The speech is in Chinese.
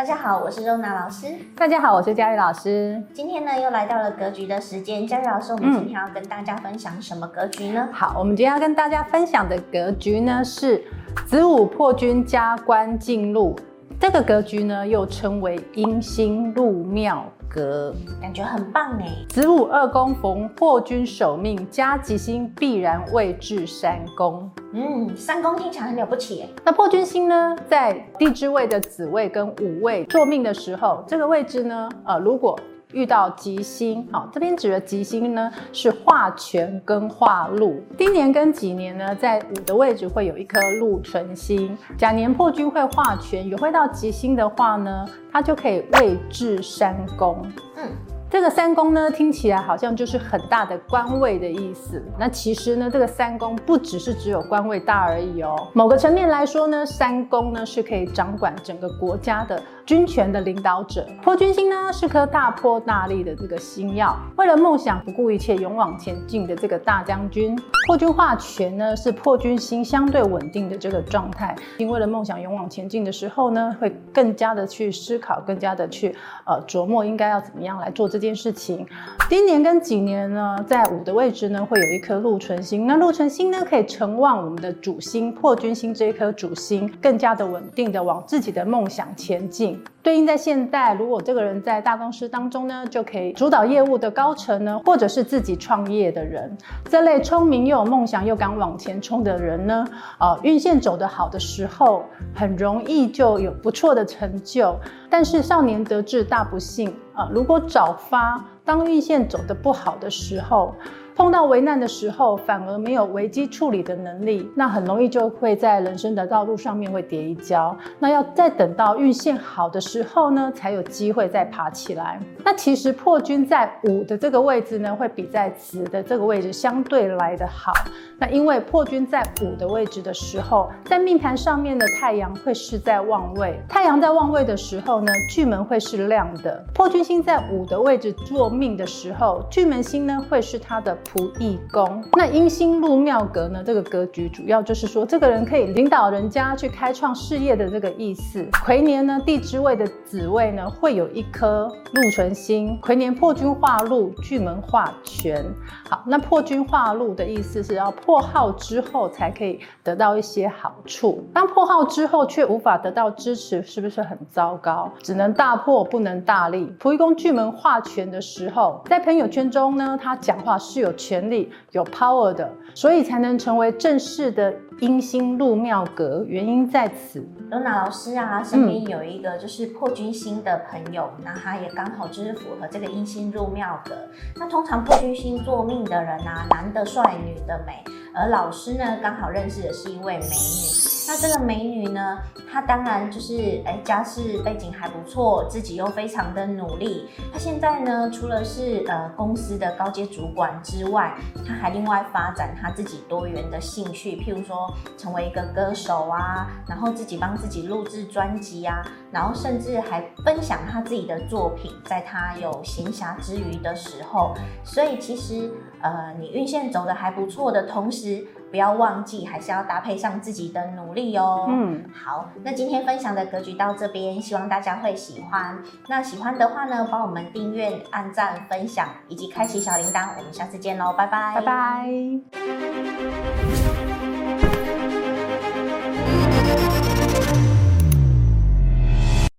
大家好，我是肉娜老师。大家好，我是佳玉老师。今天呢，又来到了格局的时间。佳玉老师，我们今天要跟大家分享什么格局呢？嗯、好，我们今天要跟大家分享的格局呢是子午破军加官进禄。这个格局呢，又称为阴星入庙格，感觉很棒哎。子午二宫逢破军守命，加吉星必然位置三宫。嗯，三宫听起来很了不起哎。那破军星呢，在地支位的子位跟午位坐命的时候，这个位置呢，呃，如果遇到吉星，好，这边指的吉星呢是化权跟化禄。丁年跟己年呢，在午的位置会有一颗禄存星。甲年破军会化权，也会到吉星的话呢，它就可以位置三宫。嗯。这个三宫呢，听起来好像就是很大的官位的意思。那其实呢，这个三宫不只是只有官位大而已哦。某个层面来说呢，三宫呢是可以掌管整个国家的军权的领导者。破军星呢是颗大破大立的这个星曜，为了梦想不顾一切勇往前进的这个大将军。破军化权呢是破军星相对稳定的这个状态。因为了梦想勇往前进的时候呢，会更加的去思考，更加的去呃琢磨应该要怎么样来做这。件事情，丁年跟己年呢，在五的位置呢，会有一颗禄存星。那禄存星呢，可以承旺我们的主星破军星这一颗主星，更加的稳定的往自己的梦想前进。对应在现代，如果这个人在大公司当中呢，就可以主导业务的高层呢，或者是自己创业的人，这类聪明又有梦想又敢往前冲的人呢，呃，运线走得好的时候，很容易就有不错的成就。但是少年得志大不幸啊，如果早发，当运线走得不好的时候。碰到危难的时候，反而没有危机处理的能力，那很容易就会在人生的道路上面会跌一跤。那要再等到运线好的时候呢，才有机会再爬起来。那其实破军在五的这个位置呢，会比在子的这个位置相对来得好。那因为破军在五的位置的时候，在命盘上面的太阳会是在旺位，太阳在旺位的时候呢，巨门会是亮的。破军星在五的位置坐命的时候，巨门星呢会是他的。仆役宫，那阴星入庙格呢？这个格局主要就是说，这个人可以领导人家去开创事业的这个意思。癸年呢，地支位的子位呢，会有一颗禄存星。癸年破军化禄，巨门化权。好，那破军化禄的意思是要破耗之后才可以得到一些好处。当破耗之后却无法得到支持，是不是很糟糕？只能大破，不能大立。仆役宫巨门化权的时候，在朋友圈中呢，他讲话是有。权力有 power 的，所以才能成为正式的阴星入庙格，原因在此。罗娜老师啊，身边有一个就是破军星的朋友，那、嗯、他也刚好就是符合这个阴星入庙格。那通常破军星做命的人啊，男的帅，女的美，而老师呢，刚好认识的是一位美女。那这个美女呢，她当然就是哎，家世背景还不错，自己又非常的努力。她现在呢，除了是呃公司的高阶主管之外，她还另外发展她自己多元的兴趣，譬如说成为一个歌手啊，然后自己帮自己录制专辑啊，然后甚至还分享她自己的作品，在她有闲暇之余的时候。所以其实呃，你运线走的还不错的同时，不要忘记还是要搭配上自己的努力哦。嗯。好那今天分享的格局到这边希望大家会喜欢。那喜欢的话呢帮我们订阅按赞分享以及开启小铃铛我们下次见喽拜拜。拜拜。